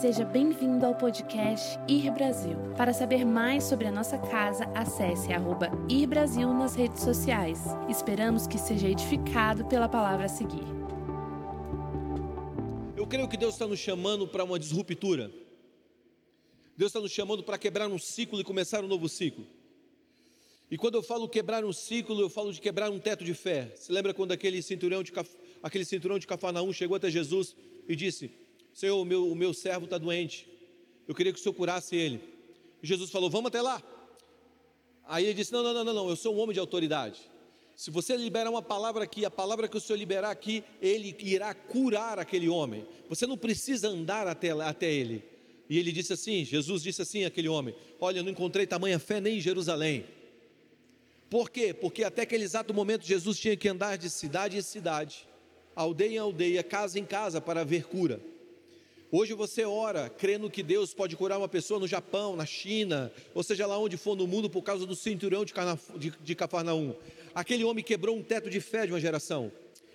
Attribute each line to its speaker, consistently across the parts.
Speaker 1: Seja bem-vindo ao podcast Ir Brasil. Para saber mais sobre a nossa casa, acesse arroba Ir Brasil nas redes sociais. Esperamos que seja edificado pela palavra a seguir.
Speaker 2: Eu creio que Deus está nos chamando para uma disruptura. Deus está nos chamando para quebrar um ciclo e começar um novo ciclo. E quando eu falo quebrar um ciclo, eu falo de quebrar um teto de fé. Se lembra quando aquele cinturão de, aquele cinturão de Cafarnaum chegou até Jesus e disse: Senhor, o meu, o meu servo está doente, eu queria que o Senhor curasse ele. E Jesus falou: Vamos até lá. Aí ele disse: Não, não, não, não, eu sou um homem de autoridade. Se você liberar uma palavra aqui, a palavra que o Senhor liberar aqui, ele irá curar aquele homem. Você não precisa andar até, até ele. E ele disse assim: Jesus disse assim àquele homem: Olha, eu não encontrei tamanha fé nem em Jerusalém. Por quê? Porque até aquele exato momento Jesus tinha que andar de cidade em cidade, aldeia em aldeia, casa em casa para ver cura. Hoje você ora crendo que Deus pode curar uma pessoa no Japão, na China, ou seja lá onde for no mundo por causa do cinturão de, de, de Cafarnaum. Aquele homem quebrou um teto de fé de uma geração.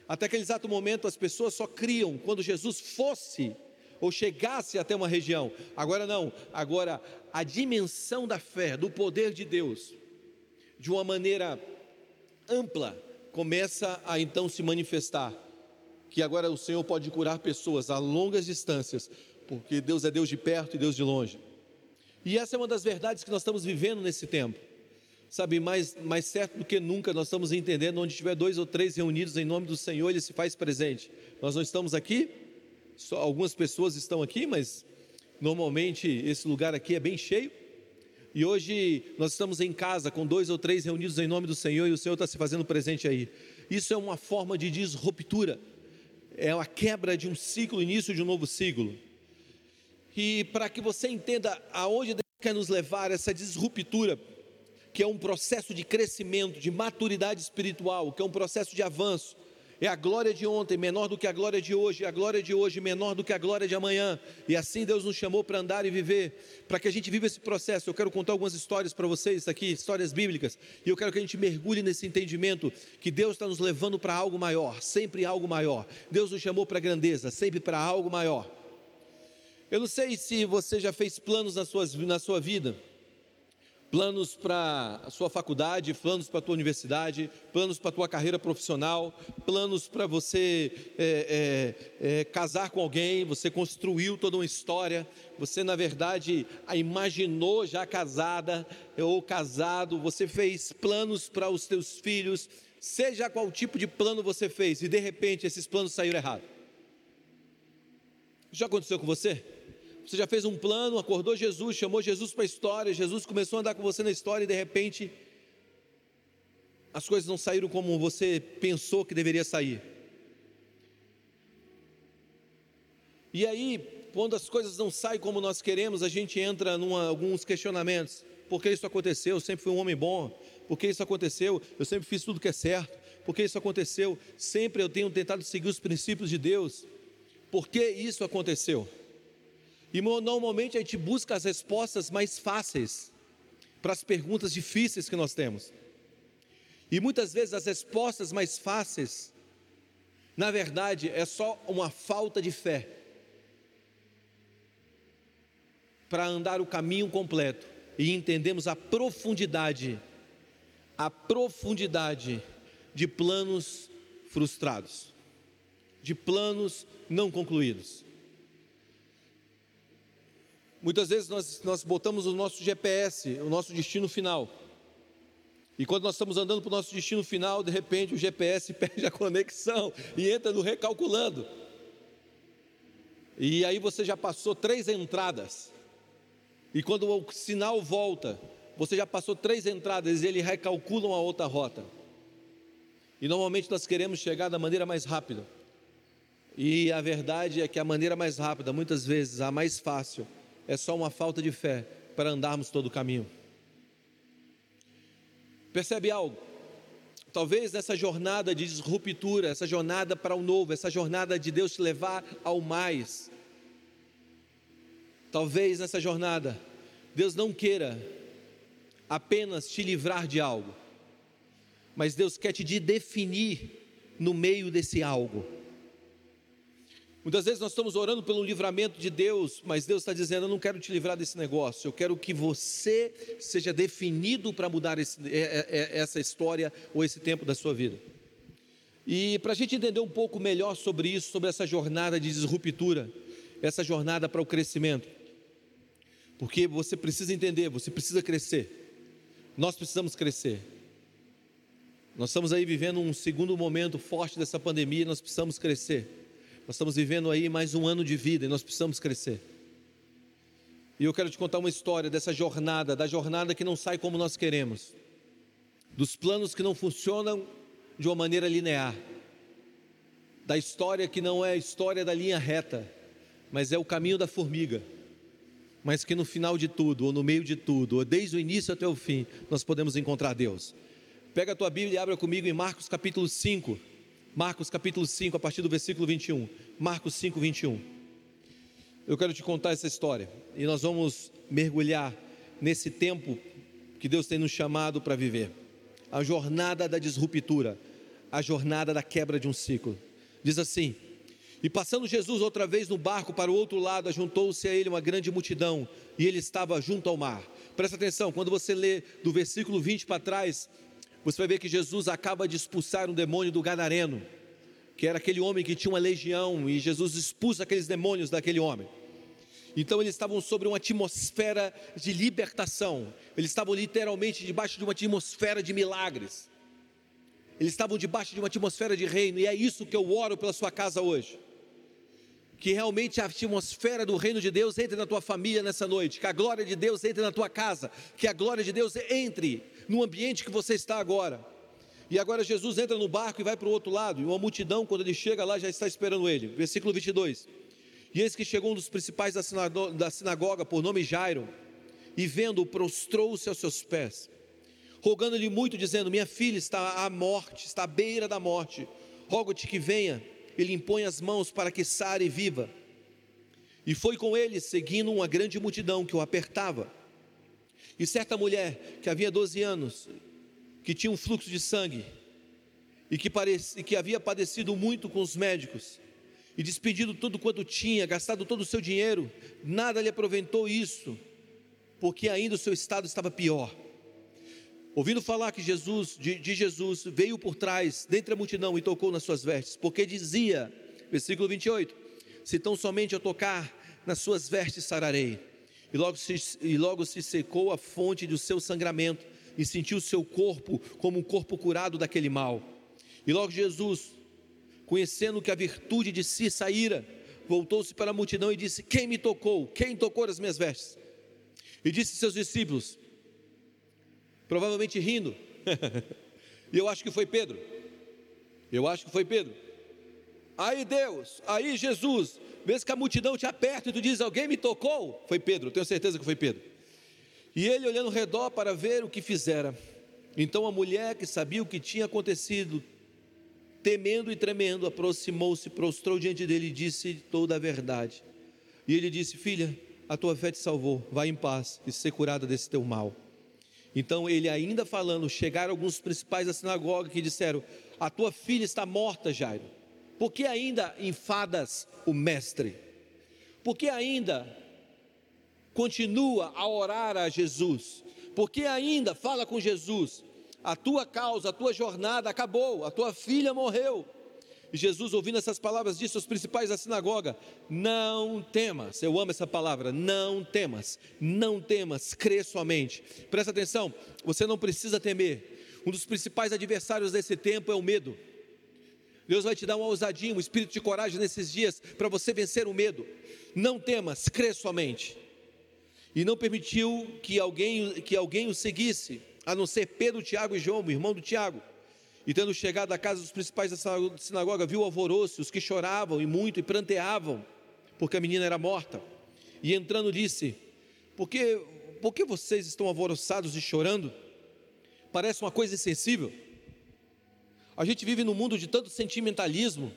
Speaker 2: Até aquele exato momento as pessoas só criam quando Jesus fosse ou chegasse até uma região. Agora não, agora a dimensão da fé, do poder de Deus, de uma maneira ampla, começa a então se manifestar. Que agora o Senhor pode curar pessoas a longas distâncias, porque Deus é Deus de perto e Deus de longe. E essa é uma das verdades que nós estamos vivendo nesse tempo. Sabe, mais, mais certo do que nunca, nós estamos entendendo onde tiver dois ou três reunidos em nome do Senhor, Ele se faz presente. Nós não estamos aqui, só algumas pessoas estão aqui, mas normalmente esse lugar aqui é bem cheio. E hoje nós estamos em casa com dois ou três reunidos em nome do Senhor e o Senhor está se fazendo presente aí. Isso é uma forma de disruptura, é uma quebra de um ciclo, início de um novo ciclo. E para que você entenda aonde Deus quer nos levar essa disruptura, que é um processo de crescimento, de maturidade espiritual, que é um processo de avanço, é a glória de ontem menor do que a glória de hoje, a glória de hoje menor do que a glória de amanhã. E assim Deus nos chamou para andar e viver, para que a gente viva esse processo. Eu quero contar algumas histórias para vocês aqui, histórias bíblicas, e eu quero que a gente mergulhe nesse entendimento que Deus está nos levando para algo maior, sempre algo maior. Deus nos chamou para grandeza, sempre para algo maior. Eu não sei se você já fez planos na sua, na sua vida planos para a sua faculdade, planos para a tua universidade, planos para a tua carreira profissional, planos para você é, é, é, casar com alguém, você construiu toda uma história, você na verdade a imaginou já casada ou casado, você fez planos para os teus filhos, seja qual tipo de plano você fez, e de repente esses planos saíram errados. Já aconteceu com você? Você já fez um plano, acordou Jesus, chamou Jesus para a história, Jesus começou a andar com você na história e de repente as coisas não saíram como você pensou que deveria sair. E aí, quando as coisas não saem como nós queremos, a gente entra em alguns questionamentos. Por que isso aconteceu? Eu sempre fui um homem bom. Por que isso aconteceu? Eu sempre fiz tudo que é certo. Por que isso aconteceu? Sempre eu tenho tentado seguir os princípios de Deus. Por que isso aconteceu? E normalmente a gente busca as respostas mais fáceis para as perguntas difíceis que nós temos. E muitas vezes as respostas mais fáceis, na verdade, é só uma falta de fé para andar o caminho completo e entendemos a profundidade, a profundidade de planos frustrados, de planos não concluídos. Muitas vezes nós, nós botamos o nosso GPS, o nosso destino final. E quando nós estamos andando para o nosso destino final, de repente o GPS perde a conexão e entra no recalculando. E aí você já passou três entradas. E quando o sinal volta, você já passou três entradas e ele recalcula uma outra rota. E normalmente nós queremos chegar da maneira mais rápida. E a verdade é que a maneira mais rápida, muitas vezes a mais fácil, é só uma falta de fé para andarmos todo o caminho. Percebe algo? Talvez nessa jornada de disruptura, essa jornada para o novo, essa jornada de Deus te levar ao mais. Talvez nessa jornada, Deus não queira apenas te livrar de algo, mas Deus quer te definir no meio desse algo. Muitas vezes nós estamos orando pelo livramento de Deus, mas Deus está dizendo: Eu não quero te livrar desse negócio, eu quero que você seja definido para mudar esse, é, é, é, essa história ou esse tempo da sua vida. E para a gente entender um pouco melhor sobre isso, sobre essa jornada de disruptura, essa jornada para o crescimento, porque você precisa entender, você precisa crescer, nós precisamos crescer. Nós estamos aí vivendo um segundo momento forte dessa pandemia, nós precisamos crescer. Nós estamos vivendo aí mais um ano de vida e nós precisamos crescer. E eu quero te contar uma história dessa jornada, da jornada que não sai como nós queremos, dos planos que não funcionam de uma maneira linear, da história que não é a história da linha reta, mas é o caminho da formiga, mas que no final de tudo, ou no meio de tudo, ou desde o início até o fim, nós podemos encontrar Deus. Pega a tua Bíblia e abra comigo em Marcos capítulo 5. Marcos capítulo 5, a partir do versículo 21. Marcos 5, 21. Eu quero te contar essa história e nós vamos mergulhar nesse tempo que Deus tem nos chamado para viver. A jornada da disruptura, a jornada da quebra de um ciclo. Diz assim: E passando Jesus outra vez no barco para o outro lado, juntou-se a ele uma grande multidão, e ele estava junto ao mar. Presta atenção, quando você lê do versículo 20 para trás, você vai ver que Jesus acaba de expulsar um demônio do Gadareno, que era aquele homem que tinha uma legião, e Jesus expulsa aqueles demônios daquele homem. Então eles estavam sobre uma atmosfera de libertação, eles estavam literalmente debaixo de uma atmosfera de milagres, eles estavam debaixo de uma atmosfera de reino, e é isso que eu oro pela sua casa hoje. Que realmente a atmosfera do reino de Deus entre na tua família nessa noite, que a glória de Deus entre na tua casa, que a glória de Deus entre no ambiente que você está agora. E agora Jesus entra no barco e vai para o outro lado, e uma multidão, quando ele chega lá, já está esperando ele. Versículo 22. E eis que chegou um dos principais da sinagoga, por nome Jairo, e vendo-o, prostrou-se aos seus pés, rogando-lhe muito, dizendo: Minha filha está à morte, está à beira da morte, rogo-te que venha. Ele impõe as mãos para que sare e viva. E foi com ele, seguindo uma grande multidão que o apertava. E certa mulher que havia 12 anos, que tinha um fluxo de sangue, e que, pareci, que havia padecido muito com os médicos, e despedido tudo quanto tinha, gastado todo o seu dinheiro, nada lhe aproveitou isso, porque ainda o seu estado estava pior. Ouvindo falar que Jesus, de, de, Jesus, veio por trás, dentre a multidão, e tocou nas suas vestes, porque dizia, versículo 28, se tão somente eu tocar nas suas vestes sararei e logo, se, e logo se secou a fonte do seu sangramento, e sentiu seu corpo como um corpo curado daquele mal. E logo Jesus, conhecendo que a virtude de si saíra, voltou-se para a multidão e disse: Quem me tocou? Quem tocou as minhas vestes? E disse seus discípulos, provavelmente rindo, e eu acho que foi Pedro. Eu acho que foi Pedro. Aí Deus, aí Jesus, vês que a multidão te aperta e tu diz: Alguém me tocou? Foi Pedro, tenho certeza que foi Pedro. E ele olhando ao redor para ver o que fizera. Então a mulher que sabia o que tinha acontecido, temendo e tremendo, aproximou-se, prostrou diante dele e disse toda a verdade. E ele disse: Filha, a tua fé te salvou, vai em paz e ser curada desse teu mal. Então ele ainda falando, chegaram alguns principais da sinagoga que disseram: A tua filha está morta, Jairo por que ainda enfadas o mestre? Por que ainda continua a orar a Jesus? Por que ainda fala com Jesus? A tua causa, a tua jornada acabou, a tua filha morreu. E Jesus, ouvindo essas palavras, disse aos principais da sinagoga: Não temas, eu amo essa palavra, não temas, não temas, crê somente. Presta atenção, você não precisa temer. Um dos principais adversários desse tempo é o medo. Deus vai te dar uma ousadia, um espírito de coragem nesses dias para você vencer o medo. Não temas, crê somente. E não permitiu que alguém, que alguém o seguisse, a não ser Pedro, Tiago e João, irmão do Tiago. E tendo chegado à casa dos principais da sinagoga, viu o alvoroço, os que choravam e muito e pranteavam, porque a menina era morta. E entrando disse: Por que, por que vocês estão alvoroçados e chorando? Parece uma coisa insensível. A gente vive num mundo de tanto sentimentalismo,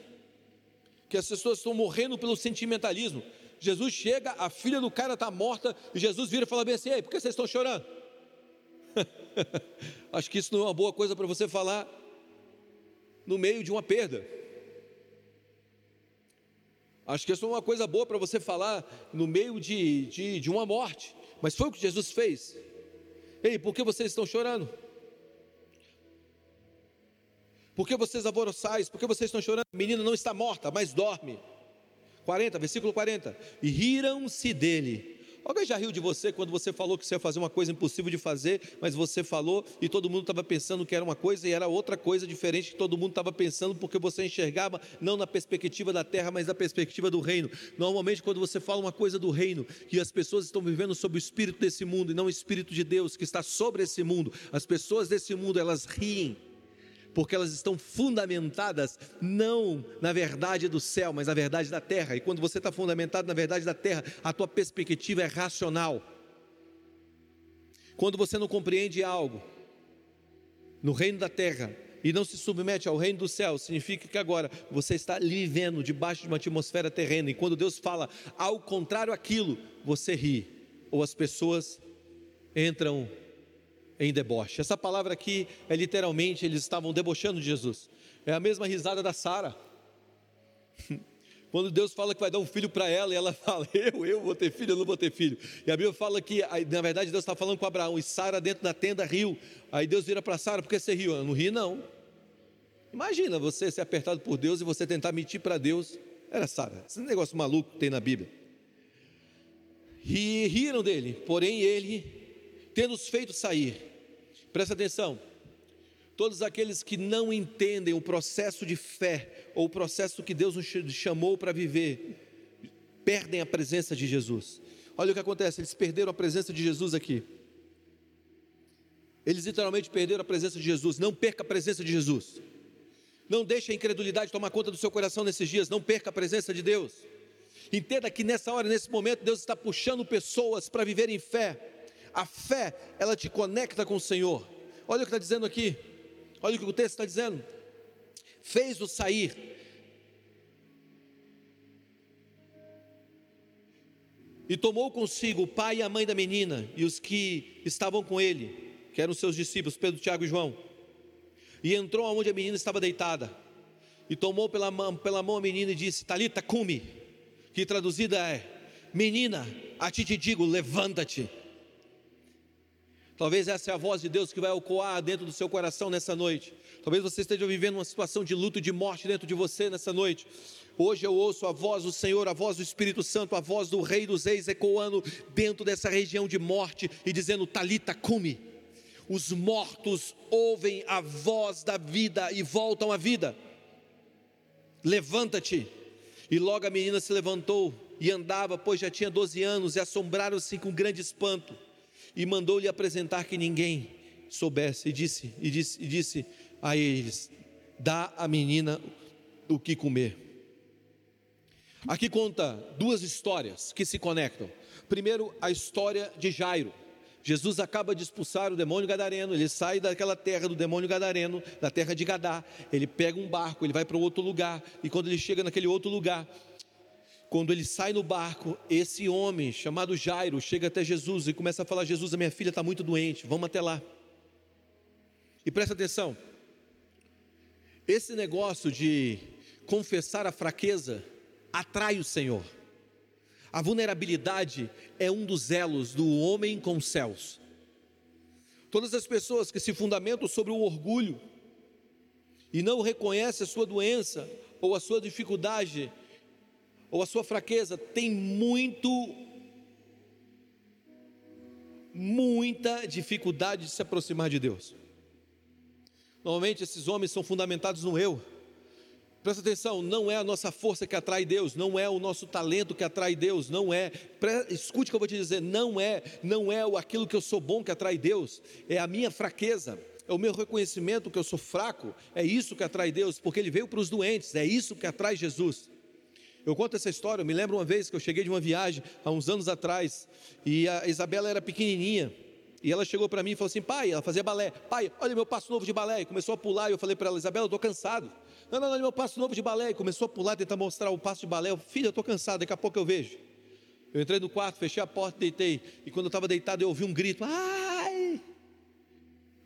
Speaker 2: que as pessoas estão morrendo pelo sentimentalismo. Jesus chega, a filha do cara está morta, e Jesus vira e fala bem assim: Ei, por que vocês estão chorando? Acho que isso não é uma boa coisa para você falar no meio de uma perda. Acho que isso é uma coisa boa para você falar no meio de, de, de uma morte, mas foi o que Jesus fez. Ei, por que vocês estão chorando? Por que vocês alvoroçais? Por que vocês estão chorando? A menina não está morta, mas dorme. 40, versículo 40. E riram-se dele. Alguém já riu de você quando você falou que você ia fazer uma coisa impossível de fazer, mas você falou e todo mundo estava pensando que era uma coisa e era outra coisa diferente que todo mundo estava pensando porque você enxergava não na perspectiva da terra, mas na perspectiva do reino. Normalmente, quando você fala uma coisa do reino e as pessoas estão vivendo sob o espírito desse mundo e não o espírito de Deus que está sobre esse mundo, as pessoas desse mundo elas riem porque elas estão fundamentadas não na verdade do céu, mas na verdade da terra. E quando você está fundamentado na verdade da terra, a tua perspectiva é racional. Quando você não compreende algo no reino da terra e não se submete ao reino do céu, significa que agora você está vivendo debaixo de uma atmosfera terrena. E quando Deus fala ao contrário aquilo, você ri, ou as pessoas entram em deboche. Essa palavra aqui é literalmente eles estavam debochando de Jesus. É a mesma risada da Sara. Quando Deus fala que vai dar um filho para ela, e ela fala: Eu, eu vou ter filho, eu não vou ter filho. E a Bíblia fala que, na verdade, Deus está falando com Abraão, e Sara dentro da tenda riu. Aí Deus vira para Sara: Por que você riu? Eu não ri, não. Imagina você ser apertado por Deus e você tentar mentir para Deus. Era Sara. Esse negócio maluco que tem na Bíblia. E riram dele, porém ele, tendo-os feito sair, Presta atenção. Todos aqueles que não entendem o processo de fé ou o processo que Deus nos chamou para viver, perdem a presença de Jesus. Olha o que acontece, eles perderam a presença de Jesus aqui. Eles literalmente perderam a presença de Jesus. Não perca a presença de Jesus. Não deixe a incredulidade tomar conta do seu coração nesses dias. Não perca a presença de Deus. Entenda que nessa hora, nesse momento, Deus está puxando pessoas para viverem fé a fé, ela te conecta com o Senhor. Olha o que está dizendo aqui. Olha o que o texto está dizendo. Fez-o sair. E tomou consigo o pai e a mãe da menina e os que estavam com ele, que eram seus discípulos, Pedro, Tiago e João. E entrou aonde a menina estava deitada. E tomou pela mão, pela mão a menina e disse: Talita, cume. Que traduzida é: Menina, a ti te digo, levanta-te. Talvez essa é a voz de Deus que vai ecoar dentro do seu coração nessa noite. Talvez você esteja vivendo uma situação de luto e de morte dentro de você nessa noite. Hoje eu ouço a voz do Senhor, a voz do Espírito Santo, a voz do Rei dos Reis ecoando dentro dessa região de morte e dizendo: Talita, cume. Os mortos ouvem a voz da vida e voltam à vida. Levanta-te. E logo a menina se levantou e andava, pois já tinha 12 anos, e assombraram-se com grande espanto e mandou-lhe apresentar que ninguém soubesse, e disse, e disse, e disse a eles: dá à menina o que comer. Aqui conta duas histórias que se conectam. Primeiro, a história de Jairo. Jesus acaba de expulsar o demônio gadareno, ele sai daquela terra do demônio gadareno, da terra de Gadá, ele pega um barco, ele vai para outro lugar, e quando ele chega naquele outro lugar, quando ele sai no barco, esse homem chamado Jairo chega até Jesus e começa a falar: Jesus, a minha filha está muito doente, vamos até lá. E presta atenção, esse negócio de confessar a fraqueza atrai o Senhor. A vulnerabilidade é um dos elos do homem com os céus. Todas as pessoas que se fundamentam sobre o orgulho e não reconhecem a sua doença ou a sua dificuldade, ou a sua fraqueza tem muito, muita dificuldade de se aproximar de Deus. Normalmente esses homens são fundamentados no eu. Presta atenção, não é a nossa força que atrai Deus, não é o nosso talento que atrai Deus, não é. Escute o que eu vou te dizer, não é, não é aquilo que eu sou bom que atrai Deus, é a minha fraqueza, é o meu reconhecimento que eu sou fraco, é isso que atrai Deus, porque ele veio para os doentes, é isso que atrai Jesus. Eu conto essa história, eu me lembro uma vez que eu cheguei de uma viagem há uns anos atrás e a Isabela era pequenininha e ela chegou para mim e falou assim: pai, ela fazia balé, pai, olha meu passo novo de balé. E começou a pular e eu falei para ela: Isabela, eu estou cansado. Não, não, olha meu passo novo de balé. E começou a pular, tentar mostrar o passo de balé. Eu, Filha, eu estou cansado, daqui a pouco eu vejo. Eu entrei no quarto, fechei a porta, deitei. E quando eu estava deitado, eu ouvi um grito: ai!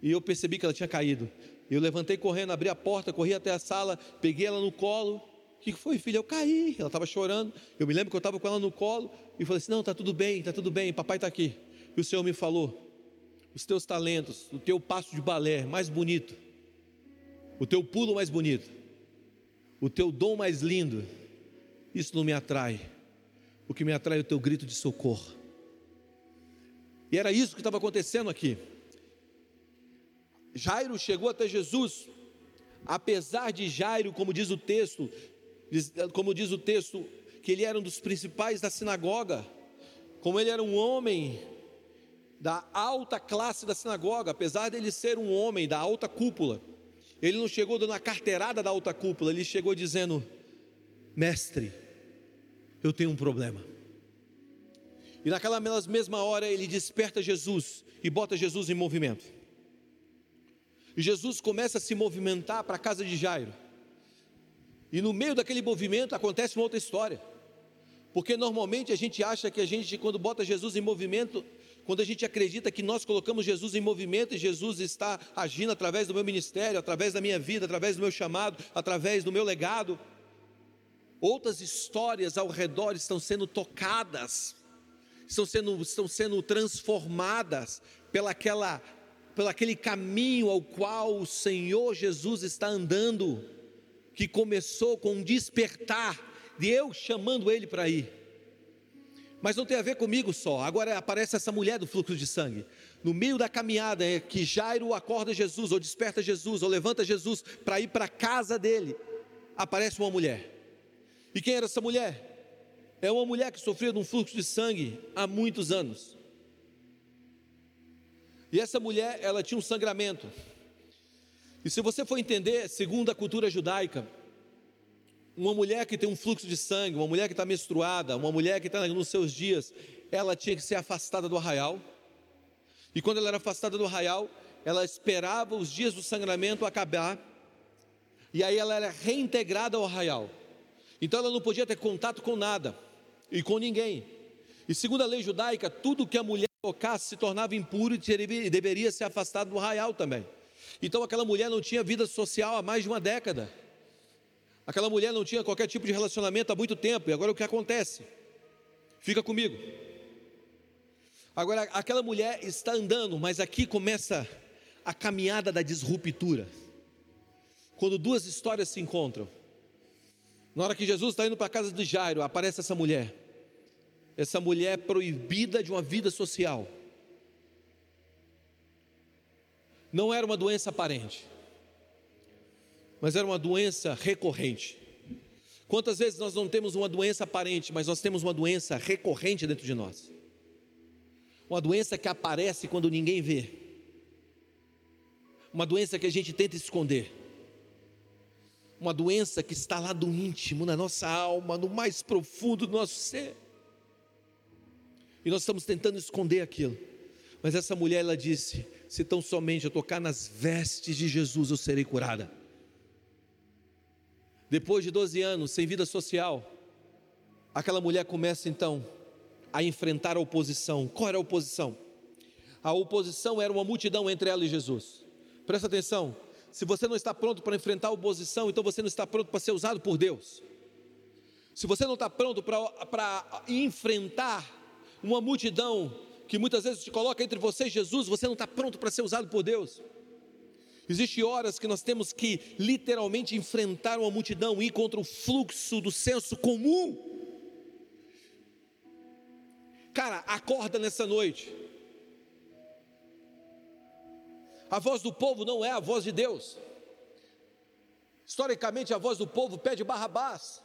Speaker 2: E eu percebi que ela tinha caído. Eu levantei correndo, abri a porta, corri até a sala, peguei ela no colo O que foi, filha? Eu caí. Ela estava chorando. Eu me lembro que eu estava com ela no colo e falei assim: Não, está tudo bem, está tudo bem, papai está aqui. E o Senhor me falou: Os teus talentos, o teu passo de balé mais bonito, o teu pulo mais bonito, o teu dom mais lindo, isso não me atrai. O que me atrai é o teu grito de socorro. E era isso que estava acontecendo aqui. Jairo chegou até Jesus, apesar de Jairo, como diz o texto, como diz o texto, que ele era um dos principais da sinagoga, como ele era um homem da alta classe da sinagoga, apesar dele ser um homem da alta cúpula, ele não chegou dando a carteirada da alta cúpula, ele chegou dizendo: Mestre, eu tenho um problema. E naquela mesma hora ele desperta Jesus e bota Jesus em movimento. E Jesus começa a se movimentar para a casa de Jairo. E no meio daquele movimento acontece uma outra história. Porque normalmente a gente acha que a gente, quando bota Jesus em movimento, quando a gente acredita que nós colocamos Jesus em movimento e Jesus está agindo através do meu ministério, através da minha vida, através do meu chamado, através do meu legado, outras histórias ao redor estão sendo tocadas, estão sendo, estão sendo transformadas pelaquela, pelo aquele caminho ao qual o Senhor Jesus está andando, que começou com um despertar de eu chamando ele para ir. Mas não tem a ver comigo só. Agora aparece essa mulher do fluxo de sangue. No meio da caminhada é que Jairo acorda Jesus, ou desperta Jesus, ou levanta Jesus para ir para a casa dele. Aparece uma mulher. E quem era essa mulher? É uma mulher que sofria de um fluxo de sangue há muitos anos. E essa mulher, ela tinha um sangramento. E se você for entender, segundo a cultura judaica, uma mulher que tem um fluxo de sangue, uma mulher que está menstruada, uma mulher que está nos seus dias, ela tinha que ser afastada do arraial. E quando ela era afastada do arraial, ela esperava os dias do sangramento acabar, e aí ela era reintegrada ao arraial. Então ela não podia ter contato com nada e com ninguém. E segundo a lei judaica, tudo que a mulher tocasse se tornava impuro e deveria ser afastado do arraial também. Então aquela mulher não tinha vida social há mais de uma década. Aquela mulher não tinha qualquer tipo de relacionamento há muito tempo, e agora o que acontece? Fica comigo. Agora, aquela mulher está andando, mas aqui começa a caminhada da disruptura. Quando duas histórias se encontram. Na hora que Jesus está indo para a casa de Jairo, aparece essa mulher. Essa mulher proibida de uma vida social. Não era uma doença aparente mas era uma doença recorrente. Quantas vezes nós não temos uma doença aparente, mas nós temos uma doença recorrente dentro de nós? Uma doença que aparece quando ninguém vê. Uma doença que a gente tenta esconder. Uma doença que está lá do íntimo, na nossa alma, no mais profundo do nosso ser. E nós estamos tentando esconder aquilo. Mas essa mulher, ela disse: se tão somente eu tocar nas vestes de Jesus, eu serei curada. Depois de 12 anos sem vida social, aquela mulher começa então a enfrentar a oposição. Qual era a oposição? A oposição era uma multidão entre ela e Jesus. Presta atenção, se você não está pronto para enfrentar a oposição, então você não está pronto para ser usado por Deus. Se você não está pronto para enfrentar uma multidão que muitas vezes te coloca entre você e Jesus, você não está pronto para ser usado por Deus. Existem horas que nós temos que literalmente enfrentar uma multidão, ir contra o fluxo do senso comum. Cara, acorda nessa noite. A voz do povo não é a voz de Deus. Historicamente, a voz do povo pede Barrabás.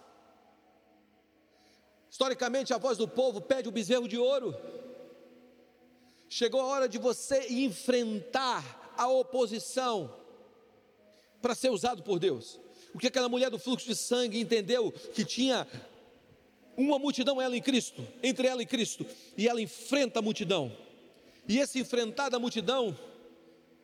Speaker 2: Historicamente, a voz do povo pede o bezerro de ouro. Chegou a hora de você enfrentar a oposição para ser usado por Deus. O que aquela mulher do fluxo de sangue entendeu que tinha uma multidão ela em Cristo, entre ela e Cristo, e ela enfrenta a multidão. E esse enfrentar da multidão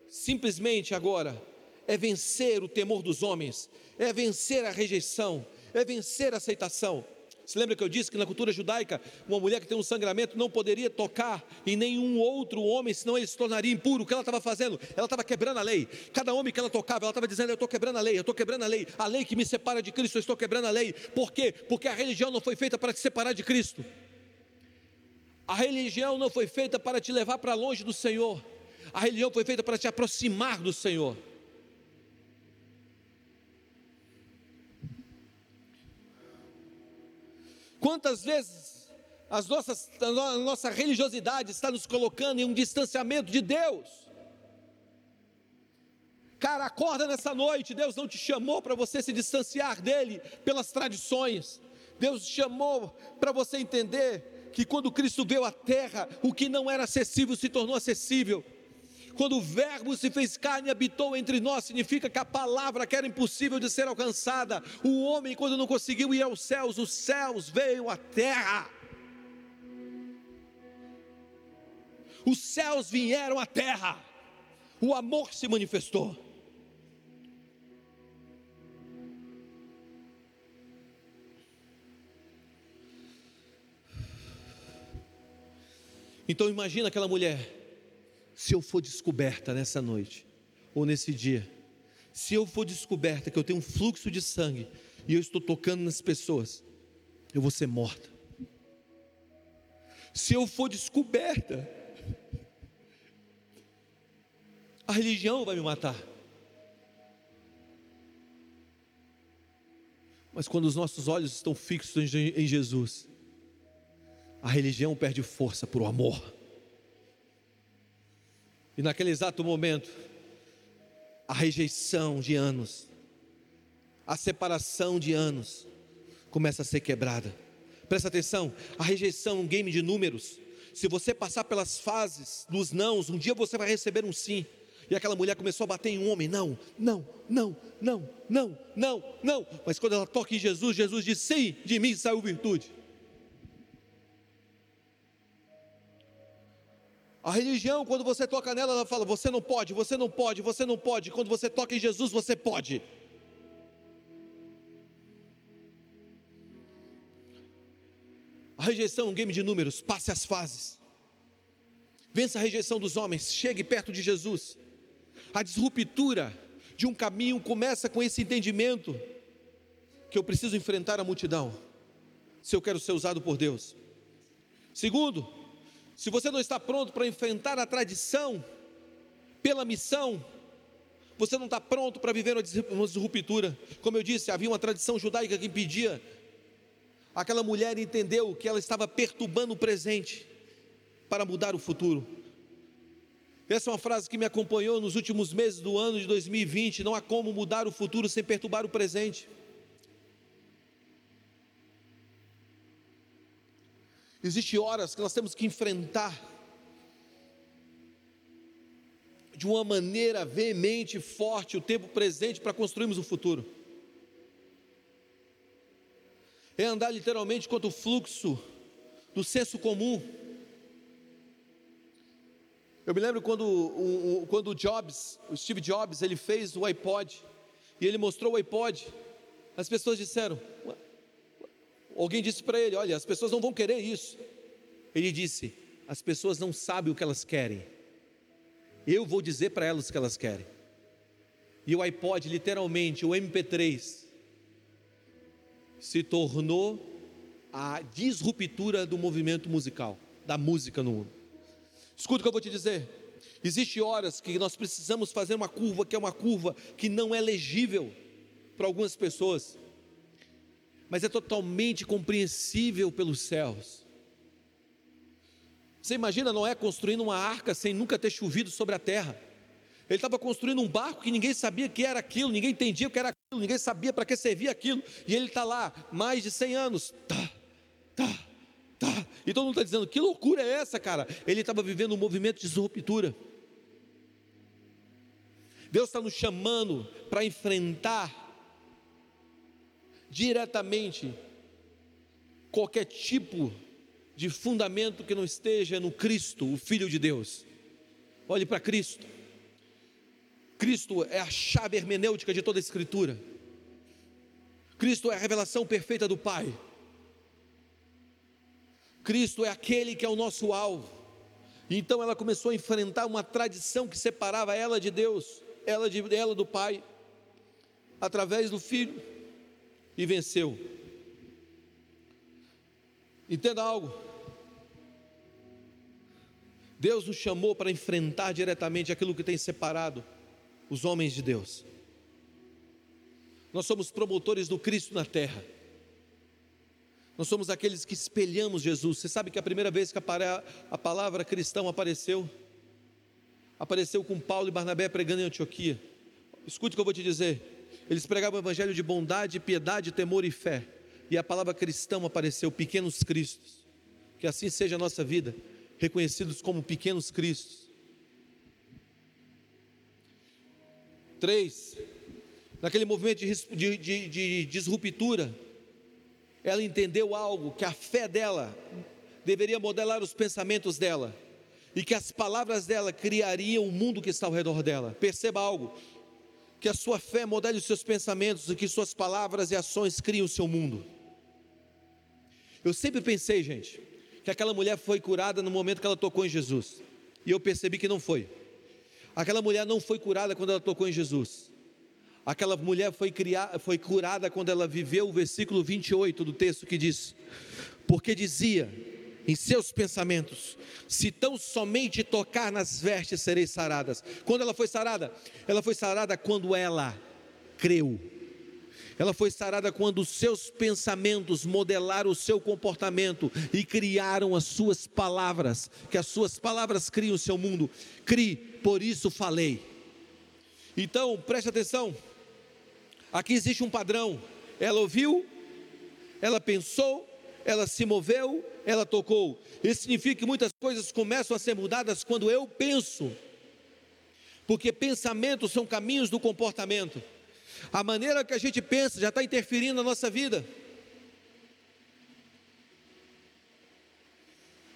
Speaker 2: simplesmente agora é vencer o temor dos homens, é vencer a rejeição, é vencer a aceitação. Se lembra que eu disse que na cultura judaica, uma mulher que tem um sangramento não poderia tocar em nenhum outro homem, senão ele se tornaria impuro. O que ela estava fazendo? Ela estava quebrando a lei. Cada homem que ela tocava, ela estava dizendo: Eu estou quebrando a lei, eu estou quebrando a lei. A lei que me separa de Cristo, eu estou quebrando a lei. Por quê? Porque a religião não foi feita para te separar de Cristo. A religião não foi feita para te levar para longe do Senhor. A religião foi feita para te aproximar do Senhor. Quantas vezes as nossas, a nossa religiosidade está nos colocando em um distanciamento de Deus? Cara, acorda nessa noite. Deus não te chamou para você se distanciar dele pelas tradições. Deus te chamou para você entender que quando Cristo veio à terra, o que não era acessível se tornou acessível. Quando o Verbo se fez carne e habitou entre nós, significa que a palavra que era impossível de ser alcançada, o homem, quando não conseguiu ir aos céus, os céus veio à terra. Os céus vieram à terra, o amor se manifestou. Então imagina aquela mulher se eu for descoberta nessa noite ou nesse dia, se eu for descoberta que eu tenho um fluxo de sangue e eu estou tocando nas pessoas, eu vou ser morta. Se eu for descoberta, a religião vai me matar. Mas quando os nossos olhos estão fixos em Jesus, a religião perde força por o amor. E naquele exato momento, a rejeição de anos, a separação de anos, começa a ser quebrada. Presta atenção, a rejeição é um game de números. Se você passar pelas fases dos nãos, um dia você vai receber um sim. E aquela mulher começou a bater em um homem: não, não, não, não, não, não, não. Mas quando ela toca em Jesus, Jesus diz: sim, de mim saiu virtude. A religião, quando você toca nela, ela fala: você não pode, você não pode, você não pode. Quando você toca em Jesus, você pode. A rejeição é um game de números, passe as fases. Vença a rejeição dos homens, chegue perto de Jesus. A disruptura de um caminho começa com esse entendimento que eu preciso enfrentar a multidão, se eu quero ser usado por Deus. Segundo, se você não está pronto para enfrentar a tradição pela missão, você não está pronto para viver uma disruptura. Como eu disse, havia uma tradição judaica que impedia. Aquela mulher entendeu que ela estava perturbando o presente para mudar o futuro. Essa é uma frase que me acompanhou nos últimos meses do ano de 2020. Não há como mudar o futuro sem perturbar o presente. Existem horas que nós temos que enfrentar de uma maneira veemente e forte o tempo presente para construirmos o futuro. É andar literalmente contra o fluxo do senso comum. Eu me lembro quando, o, quando o Jobs, o Steve Jobs, ele fez o iPod e ele mostrou o iPod. As pessoas disseram: Alguém disse para ele: Olha, as pessoas não vão querer isso. Ele disse: As pessoas não sabem o que elas querem. Eu vou dizer para elas o que elas querem. E o iPod, literalmente, o MP3, se tornou a disruptura do movimento musical, da música no mundo. Escuta o que eu vou te dizer. Existem horas que nós precisamos fazer uma curva que é uma curva que não é legível para algumas pessoas mas é totalmente compreensível pelos céus. Você imagina Noé construindo uma arca sem nunca ter chovido sobre a terra. Ele estava construindo um barco que ninguém sabia que era aquilo, ninguém entendia o que era aquilo, ninguém sabia para que servia aquilo. E ele está lá, mais de 100 anos. Tá, tá, tá. E todo mundo está dizendo: que loucura é essa, cara? Ele estava vivendo um movimento de disruptura. Deus está nos chamando para enfrentar diretamente qualquer tipo de fundamento que não esteja no Cristo, o Filho de Deus. Olhe para Cristo. Cristo é a chave hermenêutica de toda a Escritura. Cristo é a revelação perfeita do Pai. Cristo é aquele que é o nosso alvo. Então ela começou a enfrentar uma tradição que separava ela de Deus, ela de ela do Pai, através do Filho, e venceu. Entenda algo. Deus nos chamou para enfrentar diretamente aquilo que tem separado os homens de Deus. Nós somos promotores do Cristo na terra. Nós somos aqueles que espelhamos Jesus. Você sabe que a primeira vez que a palavra cristão apareceu, apareceu com Paulo e Barnabé pregando em Antioquia. Escute o que eu vou te dizer. Eles pregavam o evangelho de bondade, piedade, temor e fé. E a palavra cristão apareceu, pequenos cristos. Que assim seja a nossa vida, reconhecidos como pequenos cristos. Três, naquele movimento de, de, de, disruptura, ela entendeu algo, que a fé dela deveria modelar os pensamentos dela, e que as palavras dela criariam o mundo que está ao redor dela. Perceba algo, que a sua fé modele os seus pensamentos e que suas palavras e ações criem o seu mundo. Eu sempre pensei, gente, que aquela mulher foi curada no momento que ela tocou em Jesus, e eu percebi que não foi. Aquela mulher não foi curada quando ela tocou em Jesus. Aquela mulher foi, criada, foi curada quando ela viveu o versículo 28 do texto que diz: Porque dizia em seus pensamentos: Se tão somente tocar nas vestes serei saradas. Quando ela foi sarada? Ela foi sarada quando ela creu. Ela foi sarada quando os seus pensamentos modelaram o seu comportamento e criaram as suas palavras, que as suas palavras criam o seu mundo. Crie, por isso falei. Então, preste atenção. Aqui existe um padrão. Ela ouviu, ela pensou, ela se moveu, ela tocou. Isso significa que muitas coisas começam a ser mudadas quando eu penso. Porque pensamentos são caminhos do comportamento. A maneira que a gente pensa já está interferindo na nossa vida.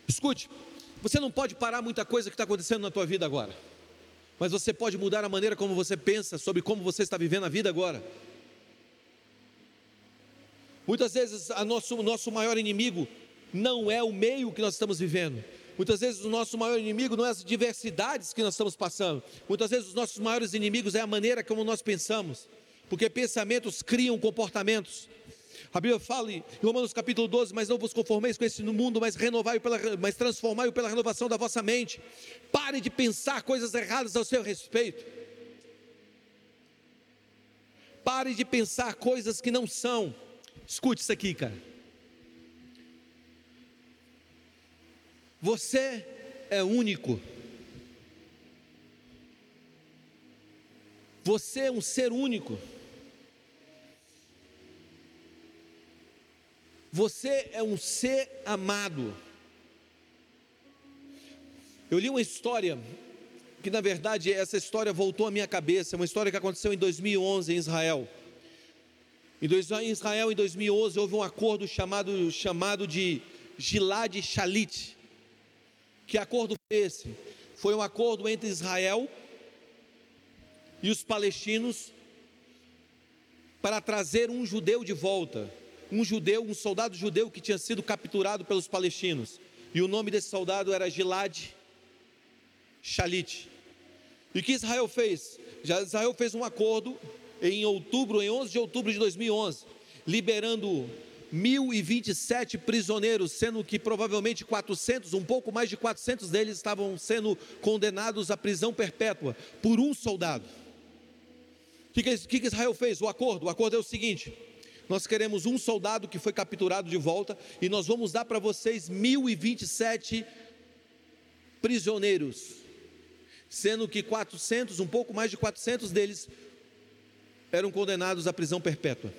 Speaker 2: Escute, você não pode parar muita coisa que está acontecendo na tua vida agora, mas você pode mudar a maneira como você pensa sobre como você está vivendo a vida agora. Muitas vezes o nosso, nosso maior inimigo não é o meio que nós estamos vivendo. Muitas vezes o nosso maior inimigo não é as diversidades que nós estamos passando. Muitas vezes os nossos maiores inimigos é a maneira como nós pensamos porque pensamentos criam comportamentos. A Bíblia fala em Romanos capítulo 12, mas não vos conformeis com esse mundo, mas renovai pela, mas transformai-o pela renovação da vossa mente. Pare de pensar coisas erradas ao seu respeito. Pare de pensar coisas que não são. Escute isso aqui, cara. Você é único. Você é um ser único. Você é um ser amado. Eu li uma história que na verdade essa história voltou à minha cabeça, uma história que aconteceu em 2011 em Israel. Em Israel em 2011 houve um acordo chamado chamado de Gilad Shalit. Que acordo foi esse? Foi um acordo entre Israel e os palestinos para trazer um judeu de volta um judeu, um soldado judeu que tinha sido capturado pelos palestinos. E o nome desse soldado era Gilad Shalit. E o que Israel fez? Israel fez um acordo em outubro, em 11 de outubro de 2011, liberando 1027 prisioneiros, sendo que provavelmente 400, um pouco mais de 400 deles estavam sendo condenados à prisão perpétua por um soldado. O que, que, que Israel fez? O acordo, o acordo é o seguinte: nós queremos um soldado que foi capturado de volta e nós vamos dar para vocês 1027 prisioneiros, sendo que 400, um pouco mais de 400 deles eram condenados à prisão perpétua.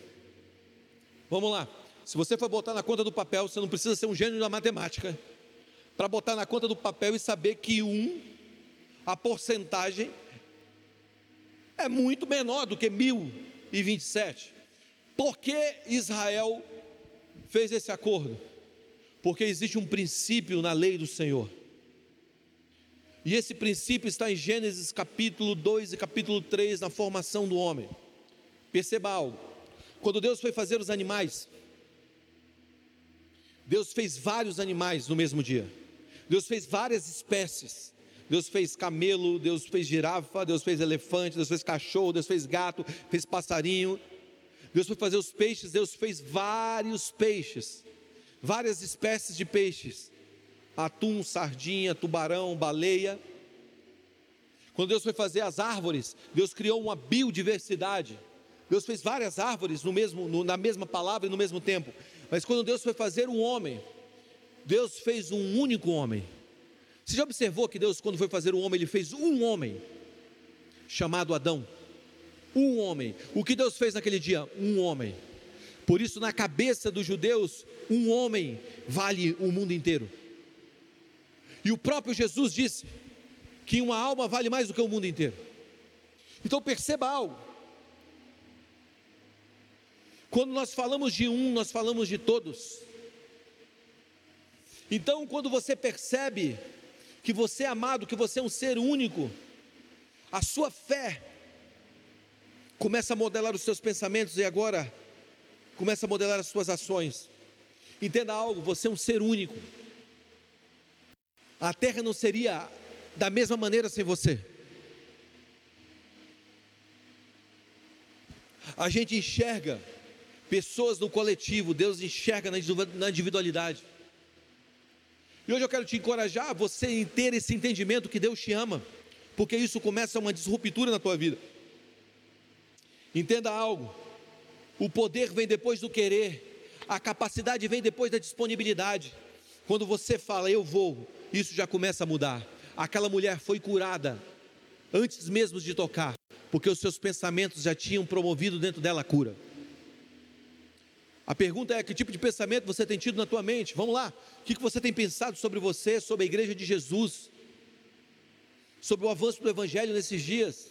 Speaker 2: Vamos lá. Se você for botar na conta do papel, você não precisa ser um gênio da matemática para botar na conta do papel e saber que um, a porcentagem é muito menor do que 1027. Por que Israel fez esse acordo? Porque existe um princípio na lei do Senhor. E esse princípio está em Gênesis capítulo 2 e capítulo 3, na formação do homem. Perceba algo. Quando Deus foi fazer os animais, Deus fez vários animais no mesmo dia. Deus fez várias espécies. Deus fez camelo, Deus fez girafa, Deus fez elefante, Deus fez cachorro, Deus fez gato, fez passarinho. Deus foi fazer os peixes, Deus fez vários peixes, várias espécies de peixes: atum, sardinha, tubarão, baleia. Quando Deus foi fazer as árvores, Deus criou uma biodiversidade. Deus fez várias árvores no mesmo, no, na mesma palavra e no mesmo tempo. Mas quando Deus foi fazer um homem, Deus fez um único homem. Você já observou que Deus, quando foi fazer um homem, ele fez um homem, chamado Adão? Um homem. O que Deus fez naquele dia? Um homem. Por isso, na cabeça dos judeus, um homem vale o mundo inteiro. E o próprio Jesus disse que uma alma vale mais do que o mundo inteiro. Então perceba algo. Quando nós falamos de um, nós falamos de todos. Então, quando você percebe que você é amado, que você é um ser único, a sua fé começa a modelar os seus pensamentos e agora começa a modelar as suas ações. Entenda algo, você é um ser único. A terra não seria da mesma maneira sem você. A gente enxerga pessoas no coletivo, Deus enxerga na individualidade. E hoje eu quero te encorajar você ter esse entendimento que Deus te ama, porque isso começa uma disruptura na tua vida. Entenda algo: o poder vem depois do querer, a capacidade vem depois da disponibilidade. Quando você fala, eu vou, isso já começa a mudar. Aquela mulher foi curada antes mesmo de tocar, porque os seus pensamentos já tinham promovido dentro dela a cura. A pergunta é: que tipo de pensamento você tem tido na tua mente? Vamos lá. O que você tem pensado sobre você, sobre a igreja de Jesus, sobre o avanço do Evangelho nesses dias?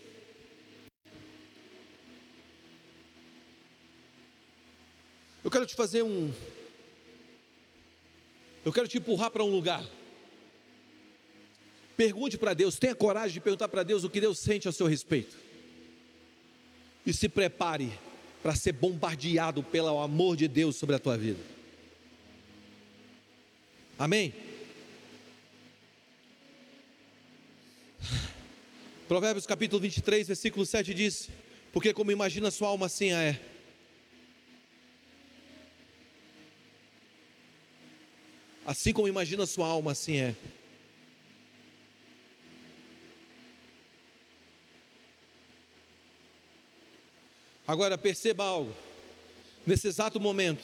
Speaker 2: Eu quero te fazer um. Eu quero te empurrar para um lugar. Pergunte para Deus, tenha coragem de perguntar para Deus o que Deus sente a seu respeito. E se prepare para ser bombardeado pelo amor de Deus sobre a tua vida. Amém? Provérbios capítulo 23, versículo 7 diz: Porque como imagina sua alma, assim é. Assim como imagina sua alma, assim é. Agora perceba algo. Nesse exato momento,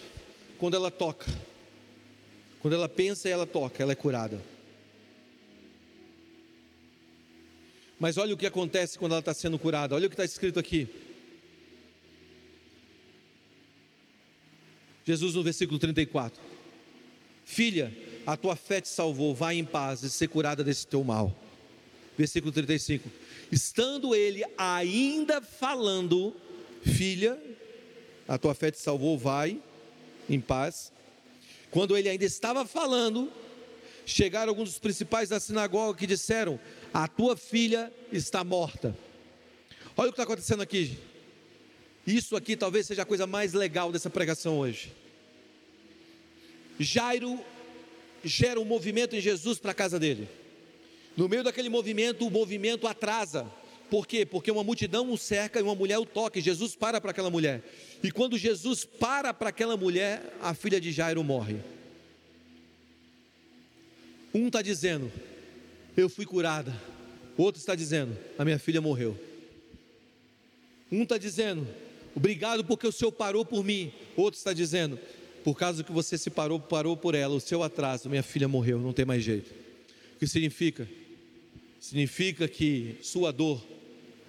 Speaker 2: quando ela toca, quando ela pensa e ela toca, ela é curada. Mas olha o que acontece quando ela está sendo curada. Olha o que está escrito aqui. Jesus no versículo 34. Filha, a tua fé te salvou, vai em paz e ser curada desse teu mal. Versículo 35. Estando ele ainda falando, Filha, a tua fé te salvou, vai em paz. Quando ele ainda estava falando, chegaram alguns dos principais da sinagoga que disseram: A tua filha está morta. Olha o que está acontecendo aqui. Isso aqui talvez seja a coisa mais legal dessa pregação hoje. Jairo gera um movimento em Jesus para a casa dele. No meio daquele movimento, o movimento atrasa. Por quê? Porque uma multidão o cerca e uma mulher o toca, e Jesus para para aquela mulher. E quando Jesus para para aquela mulher, a filha de Jairo morre. Um está dizendo, eu fui curada. Outro está dizendo, a minha filha morreu. Um está dizendo, obrigado porque o Senhor parou por mim. Outro está dizendo, por causa que você se parou, parou por ela, o seu atraso, minha filha morreu, não tem mais jeito. O que significa? Significa que sua dor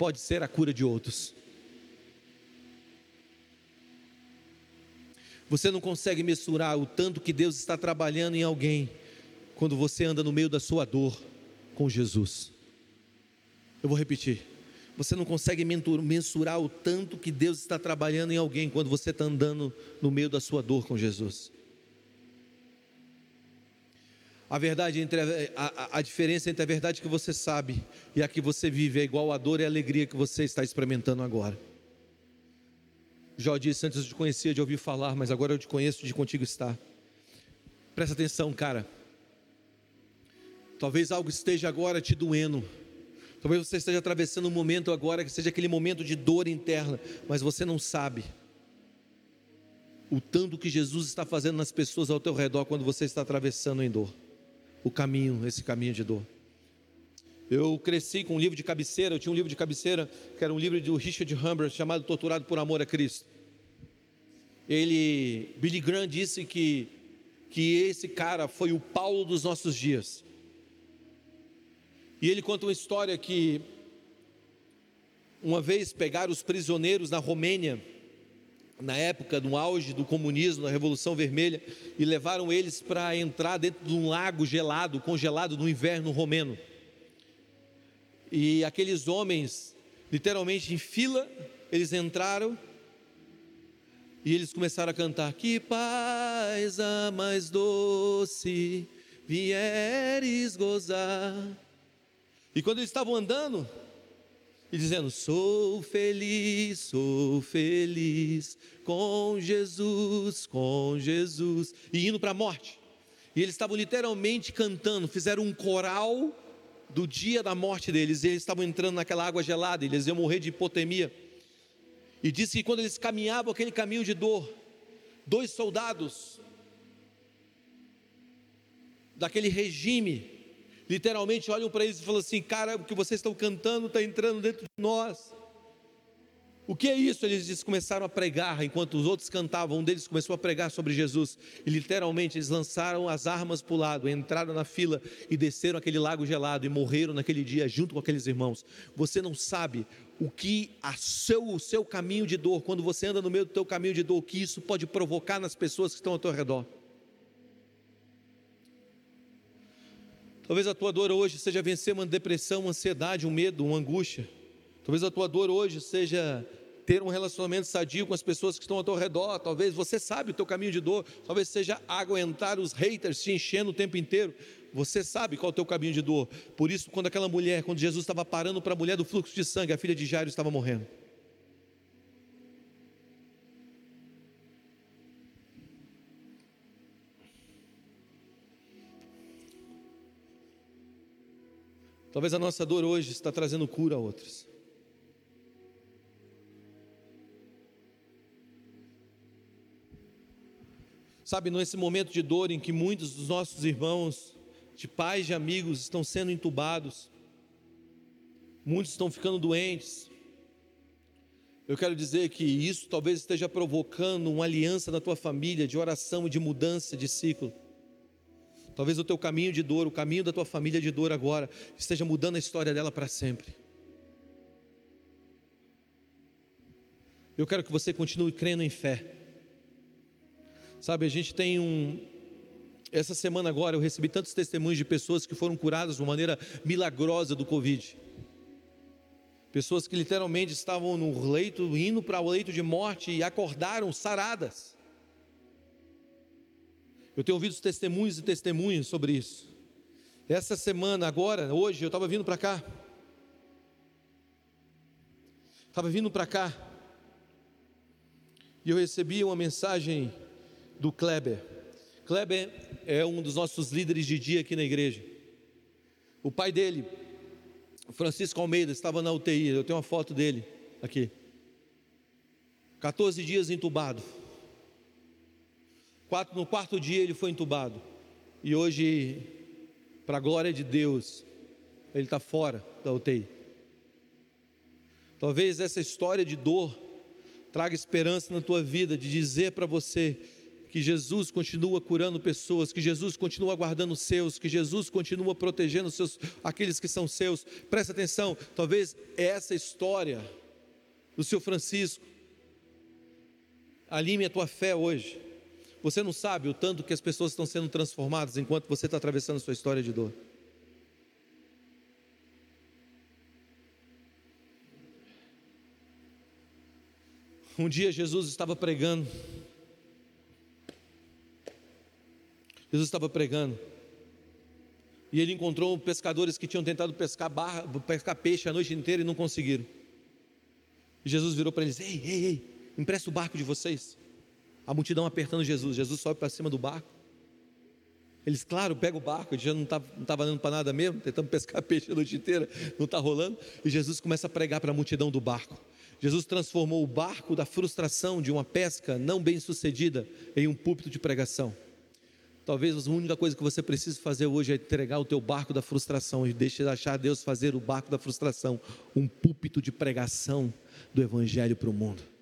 Speaker 2: pode ser a cura de outros. Você não consegue mensurar o tanto que Deus está trabalhando em alguém quando você anda no meio da sua dor com Jesus. Eu vou repetir. Você não consegue mensurar o tanto que Deus está trabalhando em alguém quando você está andando no meio da sua dor com Jesus. A verdade entre a, a, a, diferença entre a verdade que você sabe e a que você vive é igual a dor e a alegria que você está experimentando agora. Jó disse: Antes eu te conhecia de ouvir falar, mas agora eu te conheço de contigo estar. Presta atenção, cara. Talvez algo esteja agora te doendo. Talvez você esteja atravessando um momento agora que seja aquele momento de dor interna, mas você não sabe o tanto que Jesus está fazendo nas pessoas ao teu redor quando você está atravessando em dor. O caminho, esse caminho de dor. Eu cresci com um livro de cabeceira, eu tinha um livro de cabeceira que era um livro do Richard Humber chamado Torturado por Amor a Cristo. Ele, Billy Graham disse que que esse cara foi o Paulo dos nossos dias. E ele conta uma história que uma vez pegaram os prisioneiros na Romênia na época do auge do comunismo, da Revolução Vermelha, e levaram eles para entrar dentro de um lago gelado, congelado no inverno romeno. E aqueles homens, literalmente em fila, eles entraram e eles começaram a cantar: Que paz a mais doce vieres gozar. E quando eles estavam andando, e dizendo: Sou feliz, sou feliz com Jesus, com Jesus, e indo para a morte. E eles estavam literalmente cantando, fizeram um coral do dia da morte deles, e eles estavam entrando naquela água gelada, eles iam morrer de hipotermia. E disse que quando eles caminhavam aquele caminho de dor, dois soldados daquele regime literalmente olham para eles e falam assim: Cara, o que vocês estão cantando está entrando dentro de nós. O que é isso? Eles começaram a pregar, enquanto os outros cantavam, um deles começou a pregar sobre Jesus, e literalmente eles lançaram as armas para o lado, entraram na fila e desceram aquele lago gelado e morreram naquele dia junto com aqueles irmãos. Você não sabe o que seu, o seu caminho de dor, quando você anda no meio do teu caminho de dor, o que isso pode provocar nas pessoas que estão ao teu redor. Talvez a tua dor hoje seja vencer uma depressão, uma ansiedade, um medo, uma angústia. Talvez a tua dor hoje seja ter um relacionamento sadio com as pessoas que estão ao teu redor. Talvez você sabe o teu caminho de dor. Talvez seja aguentar os haters te enchendo o tempo inteiro. Você sabe qual é o teu caminho de dor. Por isso, quando aquela mulher, quando Jesus estava parando para a mulher do fluxo de sangue, a filha de Jairo estava morrendo. Talvez a nossa dor hoje está trazendo cura a outros. Sabe, nesse momento de dor em que muitos dos nossos irmãos, de pais e amigos, estão sendo entubados, muitos estão ficando doentes. Eu quero dizer que isso talvez esteja provocando uma aliança na tua família de oração e de mudança de ciclo. Talvez o teu caminho de dor, o caminho da tua família de dor agora, esteja mudando a história dela para sempre. Eu quero que você continue crendo em fé. Sabe, a gente tem um. Essa semana agora eu recebi tantos testemunhos de pessoas que foram curadas de uma maneira milagrosa do Covid. Pessoas que literalmente estavam no leito, indo para o leito de morte e acordaram saradas. Eu tenho ouvido testemunhos e testemunhos sobre isso. Essa semana, agora, hoje, eu estava vindo para cá. Estava vindo para cá. E eu recebi uma mensagem do Kleber. Kleber é um dos nossos líderes de dia aqui na igreja. O pai dele, Francisco Almeida, estava na UTI. Eu tenho uma foto dele aqui. 14 dias entubado. No quarto dia ele foi entubado. E hoje, para a glória de Deus, ele está fora da UTI. Talvez essa história de dor traga esperança na tua vida, de dizer para você que Jesus continua curando pessoas, que Jesus continua guardando os seus, que Jesus continua protegendo seus, aqueles que são seus. Presta atenção, talvez essa história do seu Francisco alime a tua fé hoje. Você não sabe o tanto que as pessoas estão sendo transformadas enquanto você está atravessando sua história de dor. Um dia Jesus estava pregando. Jesus estava pregando. E ele encontrou pescadores que tinham tentado pescar, barra, pescar peixe a noite inteira e não conseguiram. E Jesus virou para eles: Ei, ei, ei, empresta o barco de vocês. A multidão apertando Jesus. Jesus sobe para cima do barco. Eles, claro, pegam o barco, já não está não tá valendo para nada mesmo, tentando pescar peixe a noite inteira, não está rolando. E Jesus começa a pregar para a multidão do barco. Jesus transformou o barco da frustração de uma pesca não bem sucedida em um púlpito de pregação. Talvez a única coisa que você precisa fazer hoje é entregar o teu barco da frustração e deixar achar Deus fazer o barco da frustração um púlpito de pregação do evangelho para o mundo.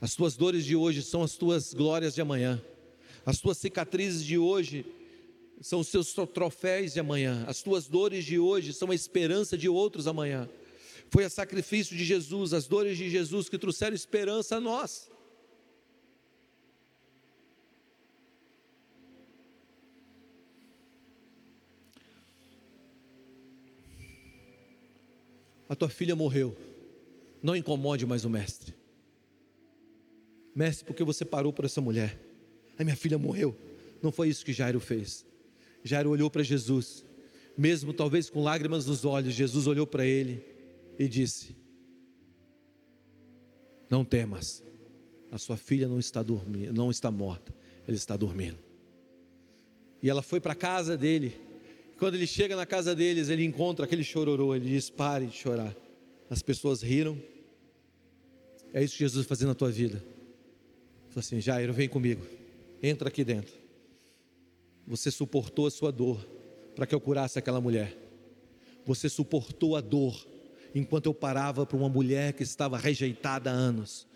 Speaker 2: As tuas dores de hoje são as tuas glórias de amanhã. As tuas cicatrizes de hoje são os seus troféus de amanhã. As tuas dores de hoje são a esperança de outros amanhã. Foi o sacrifício de Jesus, as dores de Jesus que trouxeram esperança a nós. A tua filha morreu. Não incomode mais o mestre. Mestre, porque você parou por essa mulher? A minha filha morreu. Não foi isso que Jairo fez. Jairo olhou para Jesus, mesmo talvez com lágrimas nos olhos, Jesus olhou para ele e disse: Não temas, a sua filha não está dormindo, não está morta, ela está dormindo. E ela foi para a casa dele. Quando ele chega na casa deles, ele encontra aquele chororô, ele diz: Pare de chorar. As pessoas riram. É isso que Jesus fazer na tua vida. Assim: Jairo, vem comigo, entra aqui dentro. Você suportou a sua dor para que eu curasse aquela mulher. Você suportou a dor enquanto eu parava para uma mulher que estava rejeitada há anos.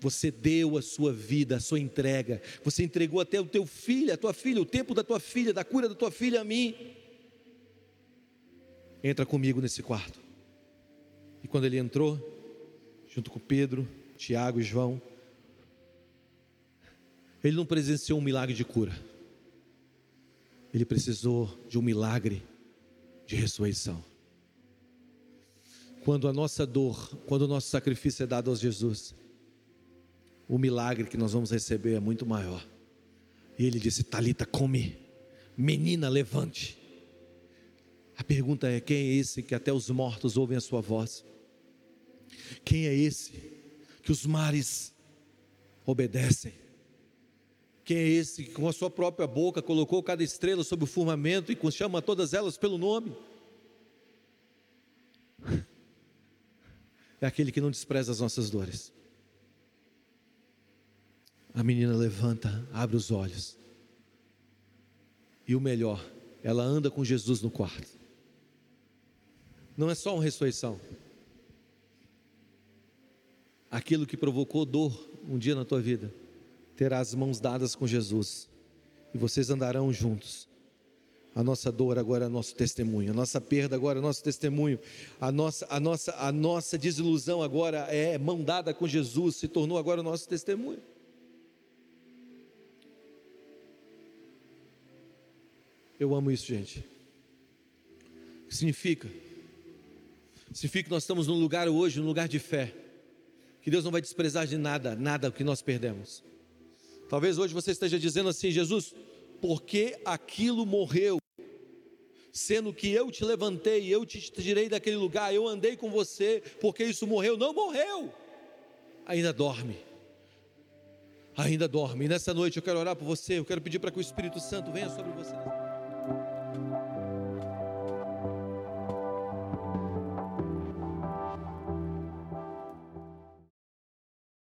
Speaker 2: Você deu a sua vida, a sua entrega. Você entregou até o teu filho, a tua filha, o tempo da tua filha, da cura da tua filha a mim. Entra comigo nesse quarto. E quando ele entrou, junto com Pedro, Tiago e João, ele não presenciou um milagre de cura. Ele precisou de um milagre de ressurreição quando a nossa dor, quando o nosso sacrifício é dado a Jesus, o milagre que nós vamos receber é muito maior. E ele disse: Talita, come, menina, levante. A pergunta é: quem é esse que até os mortos ouvem a sua voz? Quem é esse que os mares obedecem? Quem é esse que com a sua própria boca colocou cada estrela sobre o firmamento e chama todas elas pelo nome? é aquele que não despreza as nossas dores. A menina levanta, abre os olhos. E o melhor, ela anda com Jesus no quarto. Não é só uma ressurreição. Aquilo que provocou dor um dia na tua vida, terá as mãos dadas com Jesus. E vocês andarão juntos a nossa dor agora é nosso testemunho, a nossa perda agora é nosso testemunho, a nossa, a nossa, a nossa desilusão agora é mão dada com Jesus, se tornou agora o nosso testemunho. Eu amo isso, gente. O que significa? Significa que nós estamos num lugar hoje, num lugar de fé, que Deus não vai desprezar de nada, nada que nós perdemos. Talvez hoje você esteja dizendo assim, Jesus, porque aquilo morreu, sendo que eu te levantei, eu te tirei daquele lugar, eu andei com você, porque isso morreu, não morreu, ainda dorme, ainda dorme. E nessa noite eu quero orar por você, eu quero pedir para que o Espírito Santo venha sobre você.